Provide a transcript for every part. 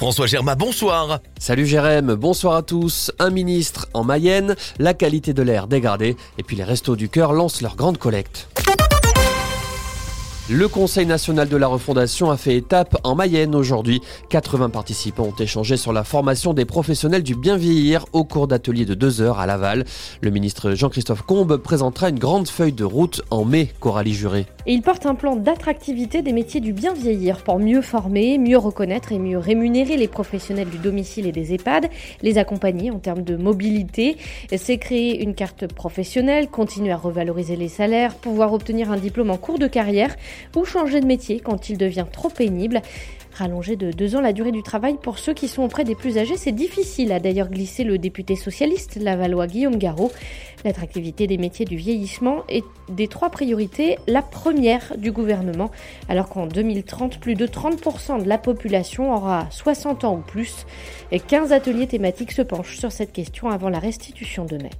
François Germain, bonsoir. Salut Jérém, bonsoir à tous. Un ministre en Mayenne, la qualité de l'air dégradée, et puis les Restos du Cœur lancent leur grande collecte. Le Conseil national de la refondation a fait étape en Mayenne aujourd'hui. 80 participants ont échangé sur la formation des professionnels du bien vieillir au cours d'ateliers de deux heures à Laval. Le ministre Jean-Christophe Combe présentera une grande feuille de route en mai, Coralie Juré. Et il porte un plan d'attractivité des métiers du bien vieillir pour mieux former, mieux reconnaître et mieux rémunérer les professionnels du domicile et des EHPAD, les accompagner en termes de mobilité. C'est créer une carte professionnelle, continuer à revaloriser les salaires, pouvoir obtenir un diplôme en cours de carrière ou changer de métier quand il devient trop pénible. Rallonger de deux ans la durée du travail pour ceux qui sont auprès des plus âgés, c'est difficile, a d'ailleurs glissé le député socialiste lavallois Guillaume Garot. L'attractivité des métiers du vieillissement est des trois priorités la première du gouvernement, alors qu'en 2030, plus de 30% de la population aura 60 ans ou plus. Et 15 ateliers thématiques se penchent sur cette question avant la restitution de mai.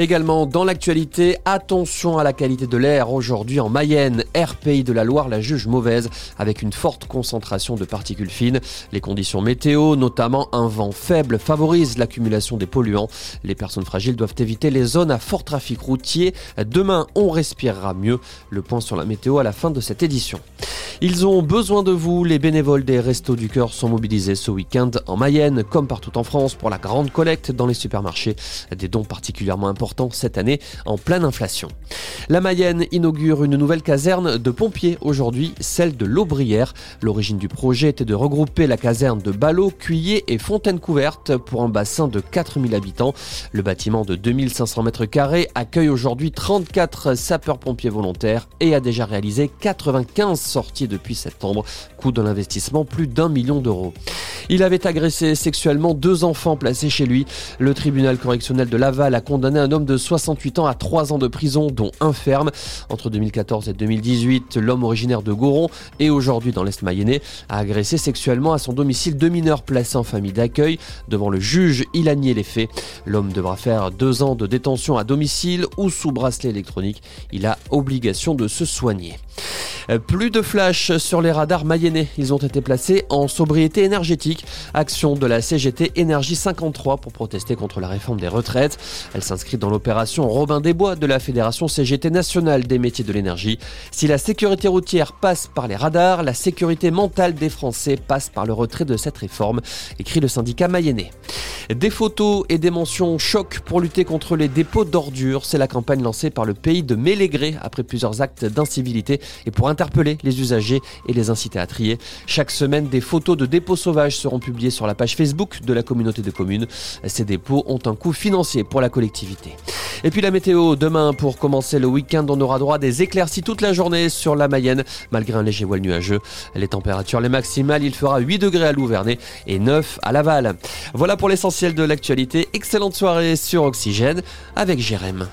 Également dans l'actualité, attention à la qualité de l'air aujourd'hui en Mayenne. Pays de la Loire la juge mauvaise avec une forte concentration de particules fines. Les conditions météo, notamment un vent faible, favorisent l'accumulation des polluants. Les personnes fragiles doivent éviter les zones à fort trafic routier. Demain, on respirera mieux. Le point sur la météo à la fin de cette édition. Ils ont besoin de vous. Les bénévoles des Restos du Cœur sont mobilisés ce week-end en Mayenne, comme partout en France, pour la grande collecte dans les supermarchés. Des dons particulièrement importants cette année en pleine inflation. La Mayenne inaugure une nouvelle caserne de pompiers aujourd'hui, celle de l'Aubrière. L'origine du projet était de regrouper la caserne de Ballot, Cuillé et Fontaine Couverte pour un bassin de 4000 habitants. Le bâtiment de 2500 mètres carrés accueille aujourd'hui 34 sapeurs-pompiers volontaires et a déjà réalisé 95 sorties depuis septembre. Coût de l'investissement plus d'un million d'euros. Il avait agressé sexuellement deux enfants placés chez lui. Le tribunal correctionnel de Laval a condamné un homme de 68 ans à 3 ans de prison, dont un ferme. Entre 2014 et 2018, l'homme originaire de Goron et aujourd'hui dans l'Est mayennais a agressé sexuellement à son domicile deux mineurs placés en famille d'accueil. Devant le juge, il a nié les faits. L'homme devra faire deux ans de détention à domicile ou sous bracelet électronique. Il a obligation de se soigner. Euh, plus de flash sur les radars mayennais. Ils ont été placés en sobriété énergétique. Action de la CGT Énergie 53 pour protester contre la réforme des retraites. Elle s'inscrit dans l'opération Robin des Bois de la Fédération CGT nationale des métiers de l'énergie. Si la sécurité routière passe par les radars, la sécurité mentale des Français passe par le retrait de cette réforme, écrit le syndicat mayennais. Des photos et des mentions choc pour lutter contre les dépôts d'ordures. C'est la campagne lancée par le pays de Mélégré après plusieurs actes d'incivilité et pour interpeller les usagers et les inciter à trier. Chaque semaine, des photos de dépôts sauvages seront publiées sur la page Facebook de la communauté de communes. Ces dépôts ont un coût financier pour la collectivité. Et puis la météo, demain pour commencer le week-end, on aura droit à des éclaircies toute la journée sur la Mayenne, malgré un léger voile nuageux. Les températures, les maximales, il fera 8 degrés à Louvernay et 9 à Laval. Voilà pour l'essentiel de l'actualité. Excellente soirée sur Oxygène avec Jérém.